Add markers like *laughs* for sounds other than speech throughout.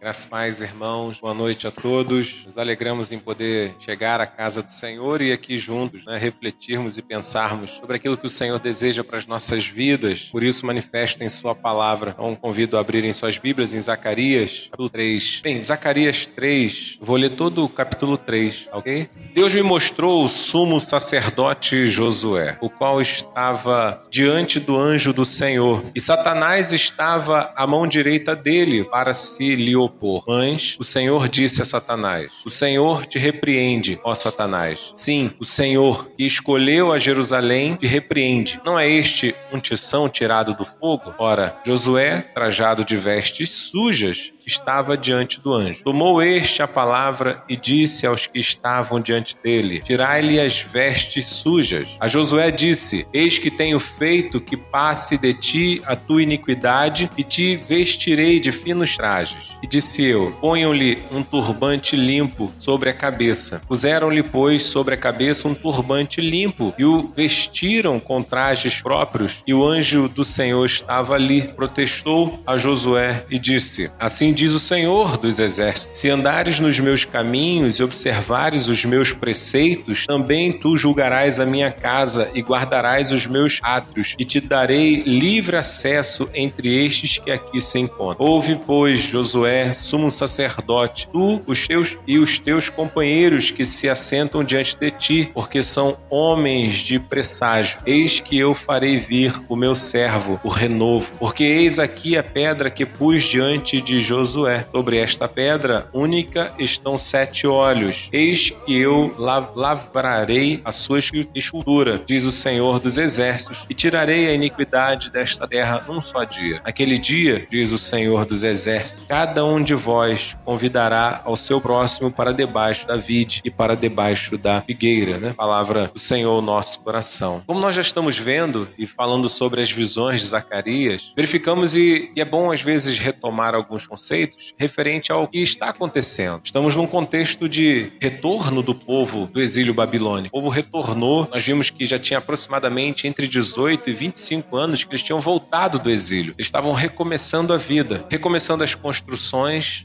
Graças paz, irmãos. Boa noite a todos. Nos alegramos em poder chegar à casa do Senhor e aqui juntos, né, refletirmos e pensarmos sobre aquilo que o Senhor deseja para as nossas vidas. Por isso, manifesta em Sua palavra. Então, convido a abrirem suas Bíblias em Zacarias, capítulo 3. Bem, Zacarias 3, vou ler todo o capítulo 3, ok? Deus me mostrou o sumo sacerdote Josué, o qual estava diante do anjo do Senhor, e Satanás estava à mão direita dele para se lhe opor. Mas o Senhor disse a Satanás: O Senhor te repreende, ó Satanás. Sim, o Senhor que escolheu a Jerusalém te repreende. Não é este um tição tirado do fogo? Ora, Josué, trajado de vestes sujas, estava diante do anjo. Tomou este a palavra e disse aos que estavam diante dele: Tirai-lhe as vestes sujas. A Josué disse: Eis que tenho feito que passe de ti a tua iniquidade e te vestirei de finos trajes. E disse eu: Ponham-lhe um turbante limpo sobre a cabeça. Puseram-lhe, pois, sobre a cabeça um turbante limpo e o vestiram com trajes próprios. E o anjo do Senhor estava ali, protestou a Josué e disse: Assim diz o Senhor dos Exércitos: Se andares nos meus caminhos e observares os meus preceitos, também tu julgarás a minha casa e guardarás os meus átrios, e te darei livre acesso entre estes que aqui se encontram. Ouve, pois, Josué, sumo sacerdote, tu, os teus e os teus companheiros que se assentam diante de ti, porque são homens de presságio. Eis que eu farei vir o meu servo, o renovo, porque eis aqui a pedra que pus diante de Josué Sobre esta pedra única estão sete olhos. Eis que eu lavrarei a sua escultura, diz o Senhor dos Exércitos, e tirarei a iniquidade desta terra num só dia. Aquele dia, diz o Senhor dos Exércitos, cada um de vós convidará ao seu próximo para debaixo da vide e para debaixo da figueira, né? Palavra do Senhor, nosso coração. Como nós já estamos vendo e falando sobre as visões de Zacarias, verificamos e, e é bom às vezes retomar alguns conceitos referente ao que está acontecendo. Estamos num contexto de retorno do povo do exílio babilônico. O povo retornou, nós vimos que já tinha aproximadamente entre 18 e 25 anos que eles tinham voltado do exílio. Eles estavam recomeçando a vida, recomeçando as construções,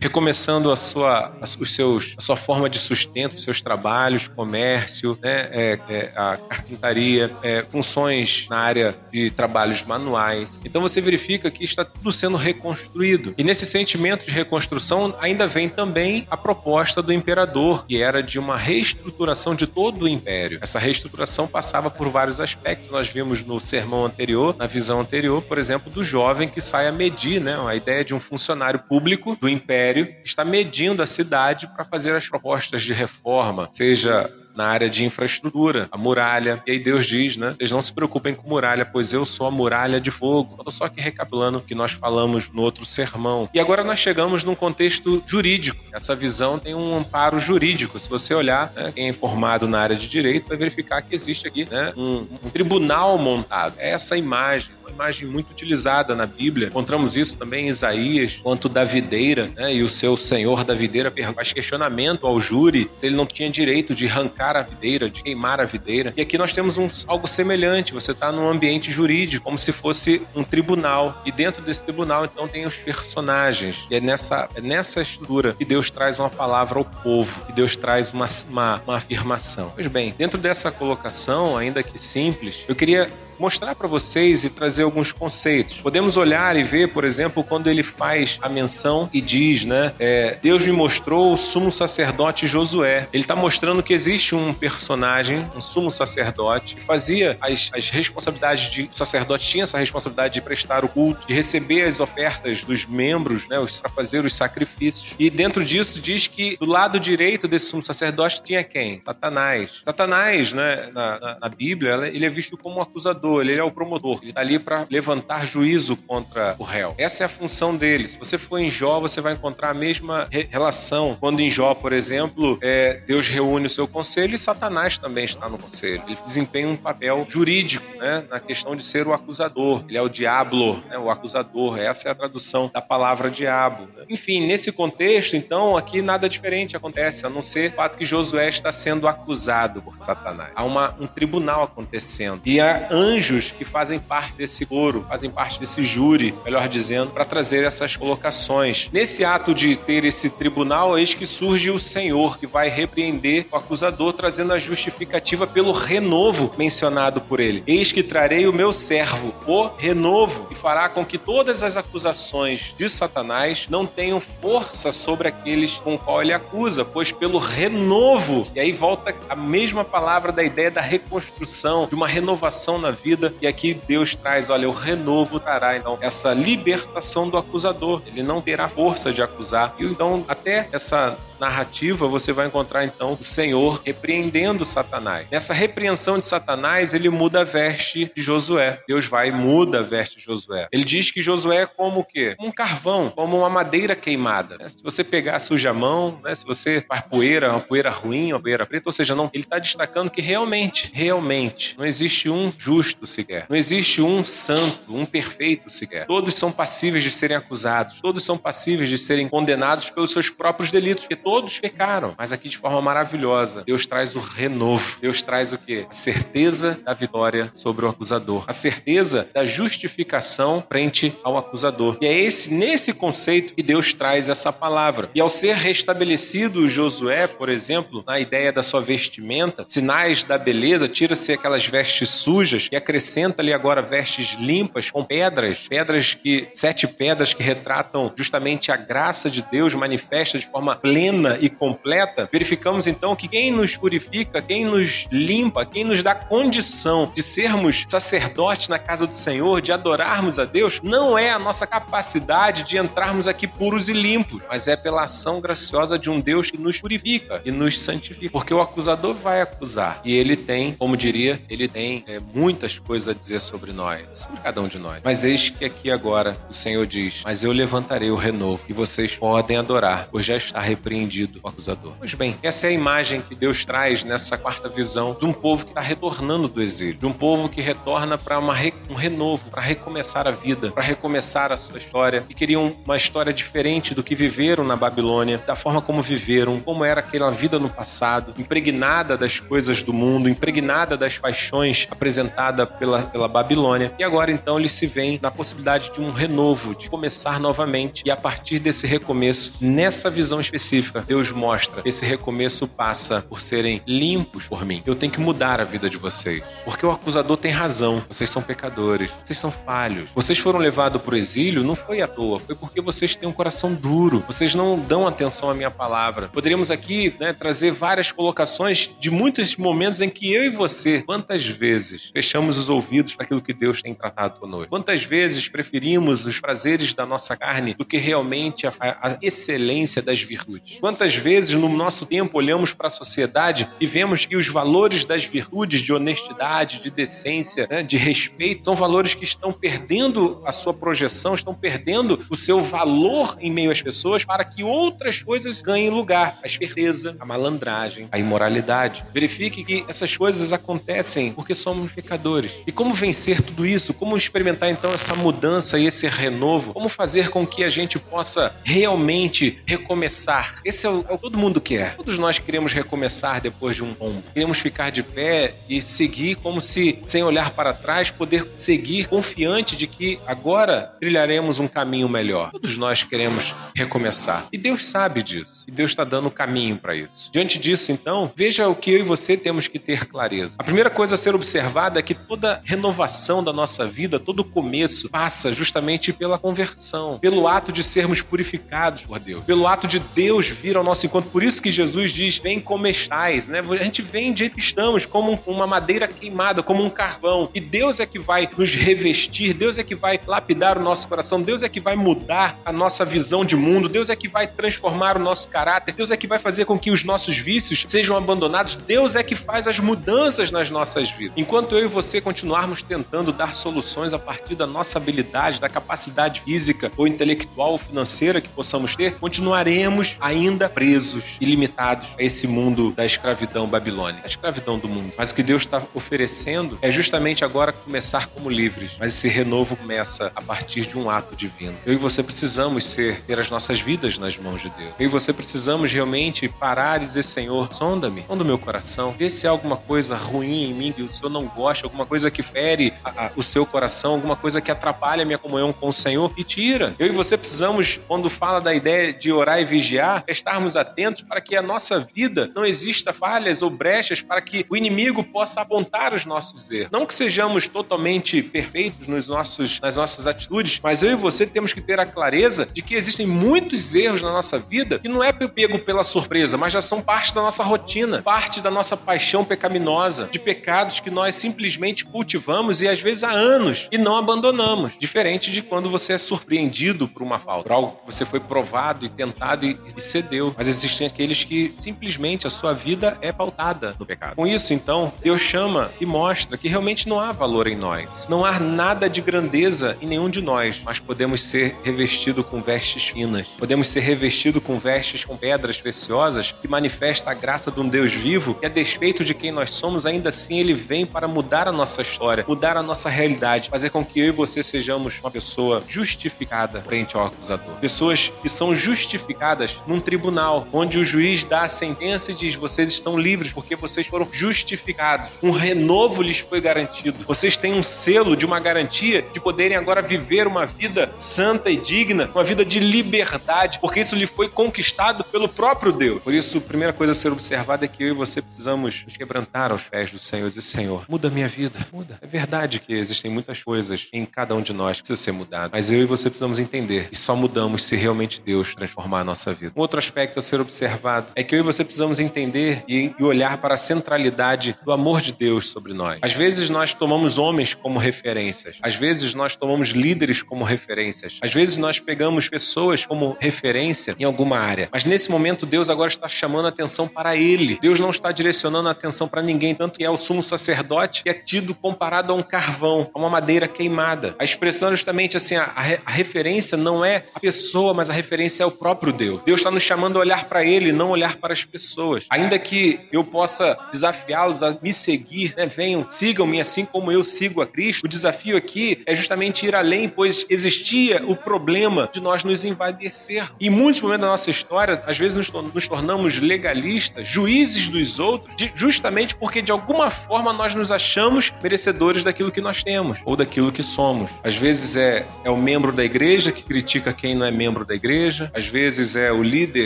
recomeçando a sua, a, os seus, a sua forma de sustento, seus trabalhos, comércio, né, é, é, a carpintaria, é, funções na área de trabalhos manuais. Então você verifica que está tudo sendo reconstruído. E nesse sentimento de reconstrução ainda vem também a proposta do imperador, que era de uma reestruturação de todo o império. Essa reestruturação passava por vários aspectos. Nós vimos no sermão anterior, na visão anterior, por exemplo, do jovem que sai a medir, né? A ideia de um funcionário público do império que está medindo a cidade para fazer as propostas de reforma, seja na área de infraestrutura, a muralha. E aí Deus diz, né? Eles não se preocupem com muralha, pois eu sou a muralha de fogo. Só aqui recapitulando o que nós falamos no outro sermão. E agora nós chegamos num contexto jurídico. Essa visão tem um amparo jurídico. Se você olhar, né, quem é formado na área de direito vai verificar que existe aqui né, um, um tribunal montado. É essa imagem imagem muito utilizada na Bíblia. Encontramos isso também em Isaías, quanto da videira, né? E o seu senhor da videira faz questionamento ao júri se ele não tinha direito de arrancar a videira, de queimar a videira. E aqui nós temos um, algo semelhante. Você está num ambiente jurídico, como se fosse um tribunal. E dentro desse tribunal, então, tem os personagens. E é nessa, é nessa estrutura que Deus traz uma palavra ao povo, que Deus traz uma, uma, uma afirmação. Pois bem, dentro dessa colocação, ainda que simples, eu queria mostrar para vocês e trazer alguns conceitos. Podemos olhar e ver, por exemplo, quando ele faz a menção e diz, né? É, Deus me mostrou o sumo sacerdote Josué. Ele está mostrando que existe um personagem, um sumo sacerdote, que fazia as, as responsabilidades de o sacerdote tinha essa responsabilidade de prestar o culto, de receber as ofertas dos membros, né? Para fazer os sacrifícios. E dentro disso diz que do lado direito desse sumo sacerdote tinha quem? Satanás. Satanás, né? Na, na, na Bíblia, ele é visto como um acusador ele é o promotor. Ele está ali para levantar juízo contra o réu. Essa é a função dele. Se você for em Jó, você vai encontrar a mesma re relação. Quando em Jó, por exemplo, é, Deus reúne o seu conselho e Satanás também está no conselho. Ele desempenha um papel jurídico né, na questão de ser o acusador. Ele é o diablo, né, o acusador. Essa é a tradução da palavra diabo. Né? Enfim, nesse contexto, então, aqui nada diferente acontece, a não ser o fato que Josué está sendo acusado por Satanás. Há uma, um tribunal acontecendo. E a anjos que fazem parte desse coro, fazem parte desse júri, melhor dizendo, para trazer essas colocações. Nesse ato de ter esse tribunal, eis que surge o Senhor, que vai repreender o acusador, trazendo a justificativa pelo renovo mencionado por ele. Eis que trarei o meu servo, o renovo, e fará com que todas as acusações de Satanás não tenham força sobre aqueles com qual ele acusa, pois pelo renovo, e aí volta a mesma palavra da ideia da reconstrução, de uma renovação na vida, e aqui Deus traz, olha, o renovo trará então essa libertação do acusador. Ele não terá força de acusar. E então até essa narrativa, você vai encontrar então o Senhor repreendendo Satanás. Nessa repreensão de Satanás, ele muda a veste de Josué. Deus vai e muda a veste de Josué. Ele diz que Josué é como o quê? Como um carvão, como uma madeira queimada. Né? Se você pegar, suja mão, né? se você faz poeira, uma poeira ruim, uma poeira preta, ou seja, não, ele está destacando que realmente, realmente, não existe um justo sequer. Não existe um santo, um perfeito sequer. Todos são passíveis de serem acusados, todos são passíveis de serem condenados pelos seus próprios delitos, porque todos pecaram, mas aqui de forma maravilhosa, Deus traz o renovo. Deus traz o quê? A certeza da vitória sobre o acusador, a certeza da justificação frente ao acusador. E é esse nesse conceito que Deus traz essa palavra. E ao ser restabelecido Josué, por exemplo, na ideia da sua vestimenta, sinais da beleza, tira-se aquelas vestes sujas e acrescenta-lhe agora vestes limpas com pedras, pedras que sete pedras que retratam justamente a graça de Deus manifesta de forma plena plena e completa, verificamos então que quem nos purifica, quem nos limpa, quem nos dá condição de sermos sacerdotes na casa do Senhor, de adorarmos a Deus, não é a nossa capacidade de entrarmos aqui puros e limpos, mas é pela ação graciosa de um Deus que nos purifica e nos santifica. Porque o acusador vai acusar e ele tem, como diria, ele tem é, muitas coisas a dizer sobre nós, sobre cada um de nós. Mas eis que aqui agora o Senhor diz: Mas eu levantarei o renovo e vocês podem adorar, pois já está repreendido repreendido o acusador. Pois bem, essa é a imagem que Deus traz nessa quarta visão de um povo que está retornando do exílio, de um povo que retorna para re, um renovo, para recomeçar a vida, para recomeçar a sua história e queriam uma história diferente do que viveram na Babilônia, da forma como viveram, como era aquela vida no passado, impregnada das coisas do mundo, impregnada das paixões apresentada pela, pela Babilônia. E agora então eles se veem na possibilidade de um renovo, de começar novamente e a partir desse recomeço, nessa visão específica Deus mostra esse recomeço passa por serem limpos por mim. Eu tenho que mudar a vida de vocês. Porque o acusador tem razão. Vocês são pecadores. Vocês são falhos. Vocês foram levados para o exílio não foi à toa. Foi porque vocês têm um coração duro. Vocês não dão atenção à minha palavra. Poderíamos aqui né, trazer várias colocações de muitos momentos em que eu e você, quantas vezes fechamos os ouvidos para aquilo que Deus tem tratado conosco? Quantas vezes preferimos os prazeres da nossa carne do que realmente a, a excelência das virtudes? Quantas vezes no nosso tempo olhamos para a sociedade e vemos que os valores das virtudes de honestidade, de decência, né, de respeito, são valores que estão perdendo a sua projeção, estão perdendo o seu valor em meio às pessoas para que outras coisas ganhem lugar. A esperteza, a malandragem, a imoralidade. Verifique que essas coisas acontecem porque somos pecadores. E como vencer tudo isso? Como experimentar então essa mudança e esse renovo? Como fazer com que a gente possa realmente recomeçar? Esse é o, é o que todo mundo quer. Todos nós queremos recomeçar depois de um tombo. Queremos ficar de pé e seguir como se, sem olhar para trás, poder seguir confiante de que agora trilharemos um caminho melhor. Todos nós queremos recomeçar. E Deus sabe disso. E Deus está dando o caminho para isso. Diante disso, então, veja o que eu e você temos que ter clareza. A primeira coisa a ser observada é que toda renovação da nossa vida, todo começo, passa justamente pela conversão, pelo ato de sermos purificados por Deus, pelo ato de Deus vir ao nosso encontro. Por isso que Jesus diz: vem como estais, né? A gente vem de jeito que estamos, como uma madeira queimada, como um carvão. E Deus é que vai nos revestir, Deus é que vai lapidar o nosso coração, Deus é que vai mudar a nossa visão de mundo, Deus é que vai transformar o nosso caráter, Deus é que vai fazer com que os nossos vícios sejam abandonados, Deus é que faz as mudanças nas nossas vidas. Enquanto eu e você continuarmos tentando dar soluções a partir da nossa habilidade, da capacidade física ou intelectual ou financeira que possamos ter, continuaremos ainda ainda presos e limitados a esse mundo da escravidão babilônica, a escravidão do mundo. Mas o que Deus está oferecendo é justamente agora começar como livres. Mas esse renovo começa a partir de um ato divino. Eu e você precisamos ser ter as nossas vidas nas mãos de Deus. Eu e você precisamos realmente parar e dizer, Senhor, sonda-me, sonda o meu coração, vê se há alguma coisa ruim em mim que o Senhor não gosta, alguma coisa que fere a, a, o seu coração, alguma coisa que atrapalha a minha comunhão com o Senhor e tira. Eu e você precisamos, quando fala da ideia de orar e vigiar, estarmos atentos para que a nossa vida não exista falhas ou brechas para que o inimigo possa apontar os nossos erros. Não que sejamos totalmente perfeitos nos nossos, nas nossas atitudes, mas eu e você temos que ter a clareza de que existem muitos erros na nossa vida que não é pego pela surpresa, mas já são parte da nossa rotina, parte da nossa paixão pecaminosa, de pecados que nós simplesmente cultivamos e às vezes há anos e não abandonamos. Diferente de quando você é surpreendido por uma falta, por algo que você foi provado e tentado e, e cedeu. Mas existem aqueles que simplesmente a sua vida é pautada no pecado. Com isso, então, Deus chama e mostra que realmente não há valor em nós. Não há nada de grandeza em nenhum de nós, mas podemos ser revestidos com vestes finas. Podemos ser revestidos com vestes com pedras preciosas que manifesta a graça de um Deus vivo que a despeito de quem nós somos, ainda assim ele vem para mudar a nossa história, mudar a nossa realidade, fazer com que eu e você sejamos uma pessoa justificada frente ao acusador. Pessoas que são justificadas num tribunal, onde o juiz dá a sentença e diz: vocês estão livres porque vocês foram justificados. Um renovo lhes foi garantido. Vocês têm um selo de uma garantia de poderem agora viver uma vida santa e digna, uma vida de liberdade, porque isso lhe foi conquistado pelo próprio Deus. Por isso, a primeira coisa a ser observada é que eu e você precisamos nos quebrantar aos pés do Senhor e dizer: Senhor, muda a minha vida, muda. É verdade que existem muitas coisas em cada um de nós que precisam ser mudadas, mas eu e você precisamos entender e só mudamos se realmente Deus transformar a nossa vida. Um outro aspecto a ser observado é que eu e você precisamos entender e olhar para a centralidade do amor de Deus sobre nós. Às vezes nós tomamos homens como referências, às vezes nós tomamos líderes como referências, às vezes nós pegamos pessoas como referência em alguma área, mas nesse momento Deus agora está chamando a atenção para Ele. Deus não está direcionando a atenção para ninguém, tanto que é o sumo sacerdote que é tido comparado a um carvão, a uma madeira queimada. A expressão é justamente assim, a, a referência não é a pessoa, mas a referência é o próprio Deus. Deus está nos chamando a olhar para Ele, não olhar para as pessoas. Ainda que eu possa desafiá-los a me seguir, né? venham, sigam-me assim como eu sigo a Cristo. O desafio aqui é justamente ir além, pois existia o problema de nós nos envaidecer. Em muitos momentos da nossa história, às vezes nos, nos tornamos legalistas, juízes dos outros, de, justamente porque de alguma forma nós nos achamos merecedores daquilo que nós temos ou daquilo que somos. Às vezes é, é o membro da igreja que critica quem não é membro da igreja, às vezes é o líder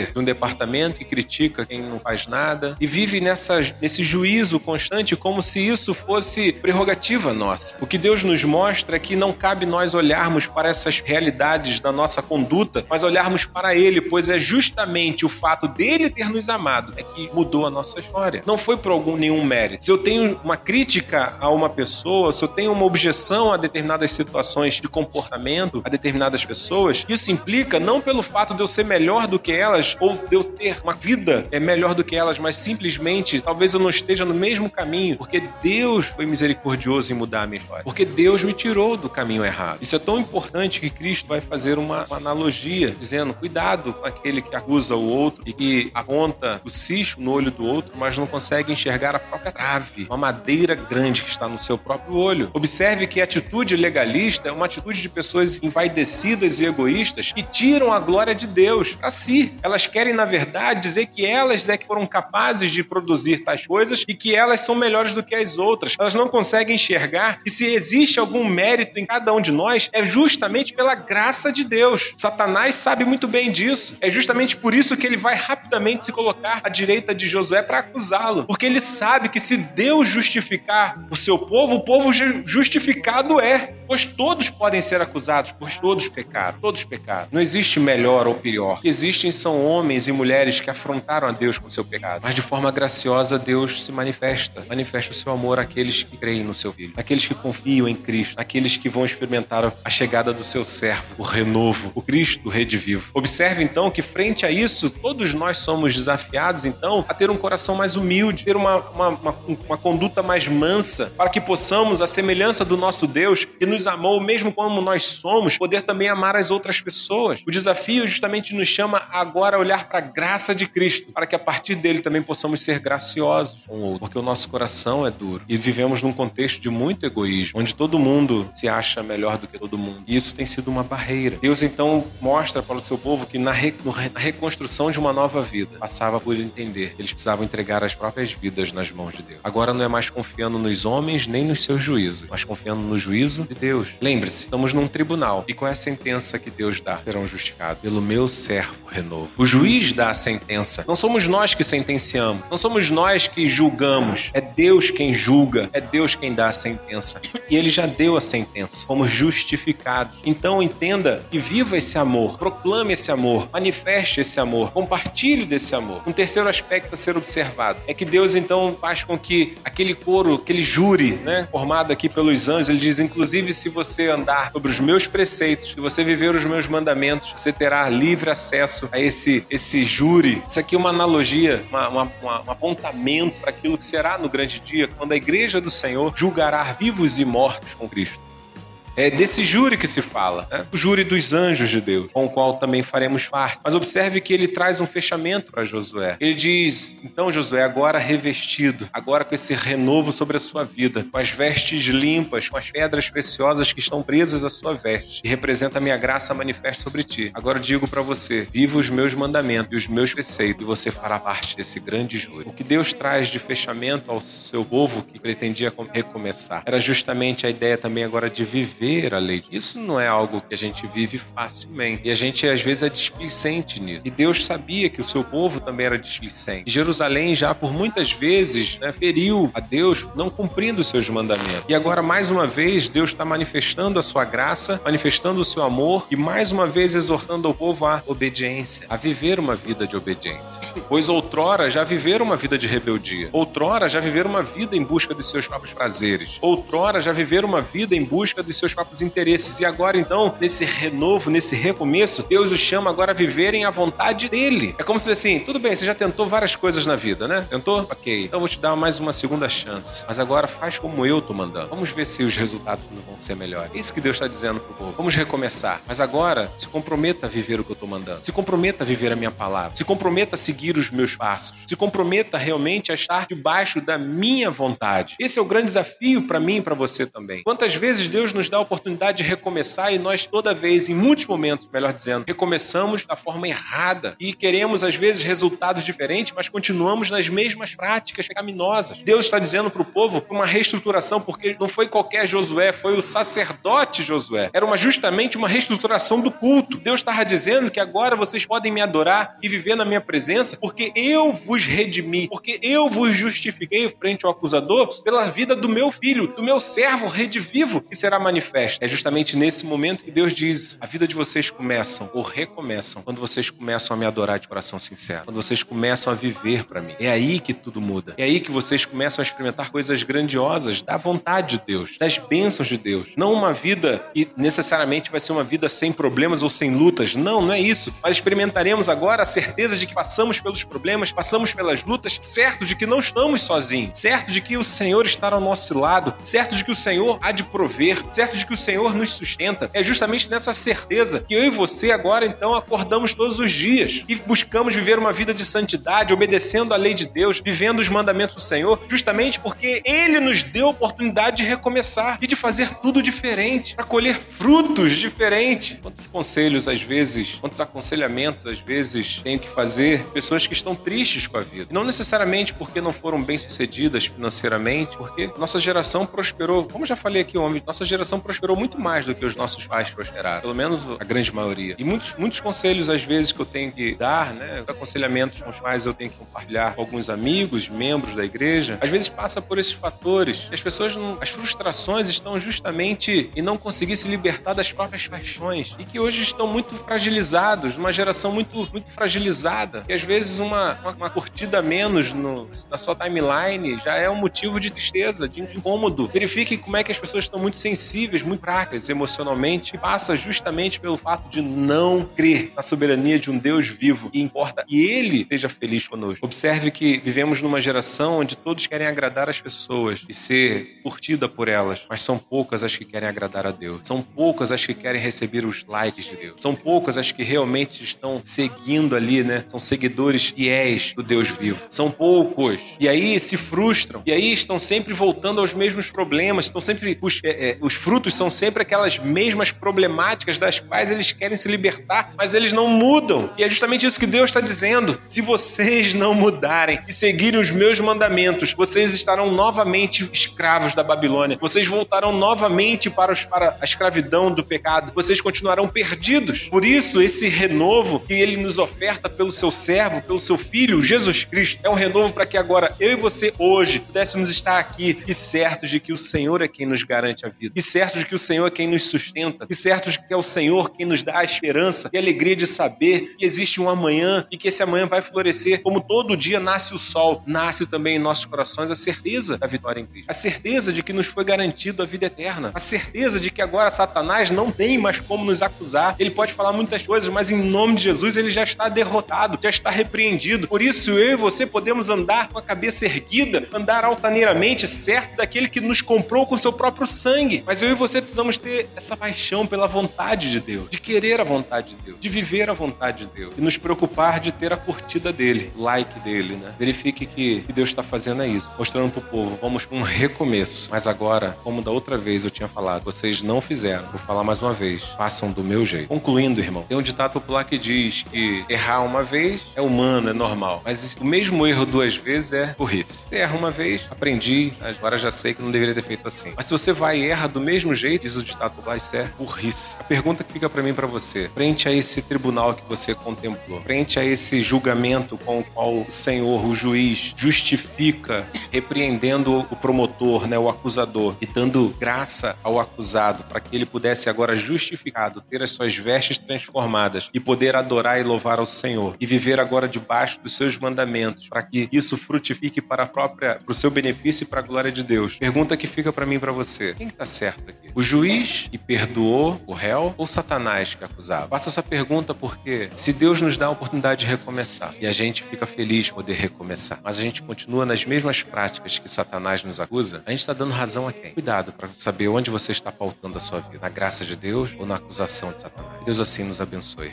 de um departamento que critica quem não faz nada e vive nessa, nesse juízo constante como se isso fosse prerrogativa nossa. O que Deus nos mostra é que não cabe nós olharmos para essas realidades da nossa conduta, mas olharmos para Ele, pois é justamente o fato dele ter nos amado é que mudou a nossa história. Não foi por algum nenhum mérito. Se eu tenho uma crítica a uma pessoa, se eu tenho uma objeção a determinadas situações de comportamento, a determinadas pessoas, isso implica não pelo fato de eu ser melhor do que elas ou de eu ter uma vida é melhor do que elas, mas simplesmente talvez eu não esteja no mesmo caminho, porque Deus foi misericordioso em mudar a minha história. Porque Deus me tirou do caminho errado. Isso é tão importante que Cristo vai fazer uma, uma analogia, dizendo: cuidado com aquele que acusa o outro e que aponta o cisco no olho do outro, mas não consegue enxergar a própria trave, uma madeira grande que está no seu próprio olho. Observe que a atitude legalista é uma atitude de pessoas envaidecidas e egoístas que tiram a glória de Deus para si. Elas querem, na verdade, dizer que elas é que foram capazes de produzir tais coisas e que elas são melhores do que as outras. Elas não conseguem enxergar que se existe algum mérito em cada um de nós, é justamente pela graça de Deus. Satanás sabe muito bem disso. É justamente por isso que ele vai rapidamente se colocar à direita de Josué para acusá-lo. Porque ele sabe que se Deus justificar o seu povo, o povo justificado é. Pois todos podem ser acusados, pois todos pecaram. Todos pecaram. Não existe melhor ou pior. O que existem são homens e mulheres que afrontaram a Deus com seu pecado. Mas de forma graciosa, Deus se manifesta. Manifesta o seu amor àqueles que creem no seu Filho, àqueles que confiam em Cristo, àqueles que vão experimentar a chegada do seu servo, o renovo, o Cristo, o Rede Vivo. Observe então que, frente a isso, todos nós somos desafiados então a ter um coração mais humilde, ter uma, uma, uma, uma conduta mais mansa, para que possamos, à semelhança do nosso Deus, que nos amou mesmo como nós somos, poder também amar as outras pessoas. O desafio justamente nos chama agora olhar para a graça de Cristo, para que a partir dele também possamos ser graciosos com o outro, porque o nosso coração é duro e vivemos num contexto de muito egoísmo, onde todo mundo se acha melhor do que todo mundo. E isso tem sido uma barreira. Deus então mostra para o seu povo que na, re... na reconstrução de uma nova vida passava por entender eles precisavam entregar as próprias vidas nas mãos de Deus. Agora não é mais confiando nos homens nem nos seus juízos, mas confiando no juízo de Deus. Lembre-se, estamos num tribunal e qual é a sentença que Deus dá? Serão justificados pelo meu servo renovo. Juiz dá a sentença. Não somos nós que sentenciamos, não somos nós que julgamos. É Deus quem julga, é Deus quem dá a sentença. E ele já deu a sentença. Fomos justificados. Então entenda que viva esse amor, proclame esse amor, manifeste esse amor, compartilhe desse amor. Um terceiro aspecto a ser observado é que Deus então faz com que aquele coro, aquele júri, né, formado aqui pelos anjos, ele diz: inclusive se você andar sobre os meus preceitos, se você viver os meus mandamentos, você terá livre acesso a esse, esse júri. Isso aqui é uma analogia, uma, uma, uma, um apontamento para aquilo que será no grande dia, quando a igreja do Senhor julgará vivos e mortos com Cristo. É desse júri que se fala, né? o júri dos anjos de Deus, com o qual também faremos parte. Mas observe que ele traz um fechamento para Josué. Ele diz: Então, Josué, agora revestido, agora com esse renovo sobre a sua vida, com as vestes limpas, com as pedras preciosas que estão presas à sua veste, que representa a minha graça manifesta sobre ti. Agora eu digo para você: viva os meus mandamentos e os meus preceitos, e você fará parte desse grande júri. O que Deus traz de fechamento ao seu povo que pretendia recomeçar era justamente a ideia também agora de viver viver a lei. Isso não é algo que a gente vive facilmente. E a gente, às vezes, é displicente nisso. E Deus sabia que o seu povo também era displicente. E Jerusalém já, por muitas vezes, né, feriu a Deus não cumprindo os seus mandamentos. E agora, mais uma vez, Deus está manifestando a sua graça, manifestando o seu amor e, mais uma vez, exortando o povo à obediência, a viver uma vida de obediência. *laughs* Pois outrora já viveram uma vida de rebeldia. Outrora já viveram uma vida em busca dos seus próprios prazeres. Outrora já viveram uma vida em busca dos seus próprios interesses. E agora, então, nesse renovo, nesse recomeço, Deus os chama agora a viverem a vontade dele. É como se assim, tudo bem, você já tentou várias coisas na vida, né? Tentou? Ok. Então vou te dar mais uma segunda chance. Mas agora faz como eu tô mandando. Vamos ver se os resultados não vão ser melhores. É isso que Deus está dizendo pro povo. Vamos recomeçar. Mas agora, se comprometa a viver o que eu tô mandando. Se comprometa a viver a minha palavra. Se comprometa a seguir os meus passos. Se comprometa realmente a estar debaixo da minha vontade. Esse é o grande desafio para mim e para você também. Quantas vezes Deus nos dá a oportunidade de recomeçar e nós toda vez, em muitos momentos, melhor dizendo, recomeçamos da forma errada e queremos às vezes resultados diferentes, mas continuamos nas mesmas práticas pecaminosas. Deus está dizendo para o povo uma reestruturação, porque não foi qualquer Josué, foi o sacerdote Josué. Era uma, justamente uma reestruturação do culto. Deus estava dizendo que agora vocês podem me adorar e viver na minha presença, porque eu vos redimi, porque eu vos justifiquei frente ao acusador pela vida do meu filho, do meu servo redivivo, que será manifesto festa. É justamente nesse momento que Deus diz: a vida de vocês começam ou recomeçam quando vocês começam a me adorar de coração sincero, quando vocês começam a viver para mim. É aí que tudo muda. É aí que vocês começam a experimentar coisas grandiosas da vontade de Deus, das bênçãos de Deus. Não uma vida que necessariamente vai ser uma vida sem problemas ou sem lutas. Não, não é isso. Mas experimentaremos agora a certeza de que passamos pelos problemas, passamos pelas lutas, certo de que não estamos sozinhos, certo de que o Senhor está ao nosso lado, certo de que o Senhor há de prover, certo de que o Senhor nos sustenta. É justamente nessa certeza que eu e você agora então acordamos todos os dias e buscamos viver uma vida de santidade, obedecendo a lei de Deus, vivendo os mandamentos do Senhor, justamente porque Ele nos deu a oportunidade de recomeçar e de fazer tudo diferente, para colher frutos diferentes. Quantos conselhos às vezes, quantos aconselhamentos às vezes tenho que fazer pessoas que estão tristes com a vida. Não necessariamente porque não foram bem-sucedidas financeiramente, porque nossa geração prosperou, como já falei aqui, homem, nossa geração prosperou muito mais do que os nossos pais prosperaram, pelo menos a grande maioria. E muitos, muitos conselhos, às vezes, que eu tenho que dar, né, os aconselhamentos com os quais eu tenho que compartilhar com alguns amigos, membros da igreja, às vezes passa por esses fatores. As pessoas, não, as frustrações estão justamente em não conseguir se libertar das próprias paixões e que hoje estão muito fragilizados, uma geração muito, muito fragilizada. E às vezes uma, uma, uma curtida menos no, na sua timeline já é um motivo de tristeza, de incômodo. Verifique como é que as pessoas estão muito sensíveis muito fracas emocionalmente passa justamente pelo fato de não crer na soberania de um Deus vivo e importa que ele esteja feliz conosco. Observe que vivemos numa geração onde todos querem agradar as pessoas e ser curtida por elas, mas são poucas as que querem agradar a Deus. São poucas as que querem receber os likes de Deus. São poucas as que realmente estão seguindo ali, né? São seguidores fiéis do Deus vivo. São poucos. E aí se frustram. E aí estão sempre voltando aos mesmos problemas. Estão sempre os, é, é, os frutos são sempre aquelas mesmas problemáticas das quais eles querem se libertar, mas eles não mudam. E é justamente isso que Deus está dizendo. Se vocês não mudarem e seguirem os meus mandamentos, vocês estarão novamente escravos da Babilônia. Vocês voltarão novamente para, os, para a escravidão do pecado. Vocês continuarão perdidos. Por isso, esse renovo que ele nos oferta pelo seu servo, pelo seu filho, Jesus Cristo, é um renovo para que agora eu e você, hoje, pudéssemos estar aqui e certos de que o Senhor é quem nos garante a vida, e certos de que o Senhor é quem nos sustenta, e certos de que é o Senhor quem nos dá a esperança e a alegria de saber que existe um amanhã e que esse amanhã vai florescer. Como todo dia nasce o sol, nasce também em nossos corações a certeza da vitória em Cristo, a certeza de que nos foi garantido a vida eterna, a certeza de que agora Satanás não tem mais como nos acusar. Ele pode falar muitas coisas, mas em nome de Jesus ele já está derrotado, já está repreendido. Por isso eu e você podemos andar com a cabeça erguida, andar altaneiramente, certo daquele que nos comprou com seu próprio sangue. Mas eu e você precisamos ter essa paixão pela vontade de Deus, de querer a vontade de Deus, de viver a vontade de Deus e nos preocupar de ter a curtida dele, like dele, né? Verifique que, que Deus está fazendo é isso, mostrando para o povo, vamos para um recomeço. Mas agora, como da outra vez eu tinha falado, vocês não fizeram. Vou falar mais uma vez, façam do meu jeito. Concluindo, irmão, tem um ditado popular que diz que errar uma vez é humano, é normal, mas o mesmo erro duas vezes é burrice. Você erra uma vez, aprendi, agora já sei que não deveria ter feito assim. Mas se você vai e erra do mesmo jeito, diz o ditado popular, isso burrice. A pergunta que fica para mim para você, frente a esse tribunal que você contemplou, frente a esse julgamento com o qual o Senhor, o juiz, justifica, repreendendo o promotor, né, o acusador, e dando graça ao acusado para que ele pudesse agora justificado ter as suas vestes transformadas e poder adorar e louvar ao Senhor e viver agora debaixo dos seus mandamentos, para que isso frutifique para a própria, para o seu benefício e para a glória de Deus. Pergunta que fica para mim para você: quem está certo aqui? O juiz que perdoou o réu ou Satanás que acusava? Faça essa pergunta porque se Deus nos dá a oportunidade de recomeçar e a gente fica feliz poder recomeçar, mas a gente continua nas mesmas práticas que Satanás nos acusa, a gente está dando razão a quem? Cuidado para saber onde você está pautando a sua vida, na graça de Deus ou na acusação de Satanás. Deus assim nos abençoe.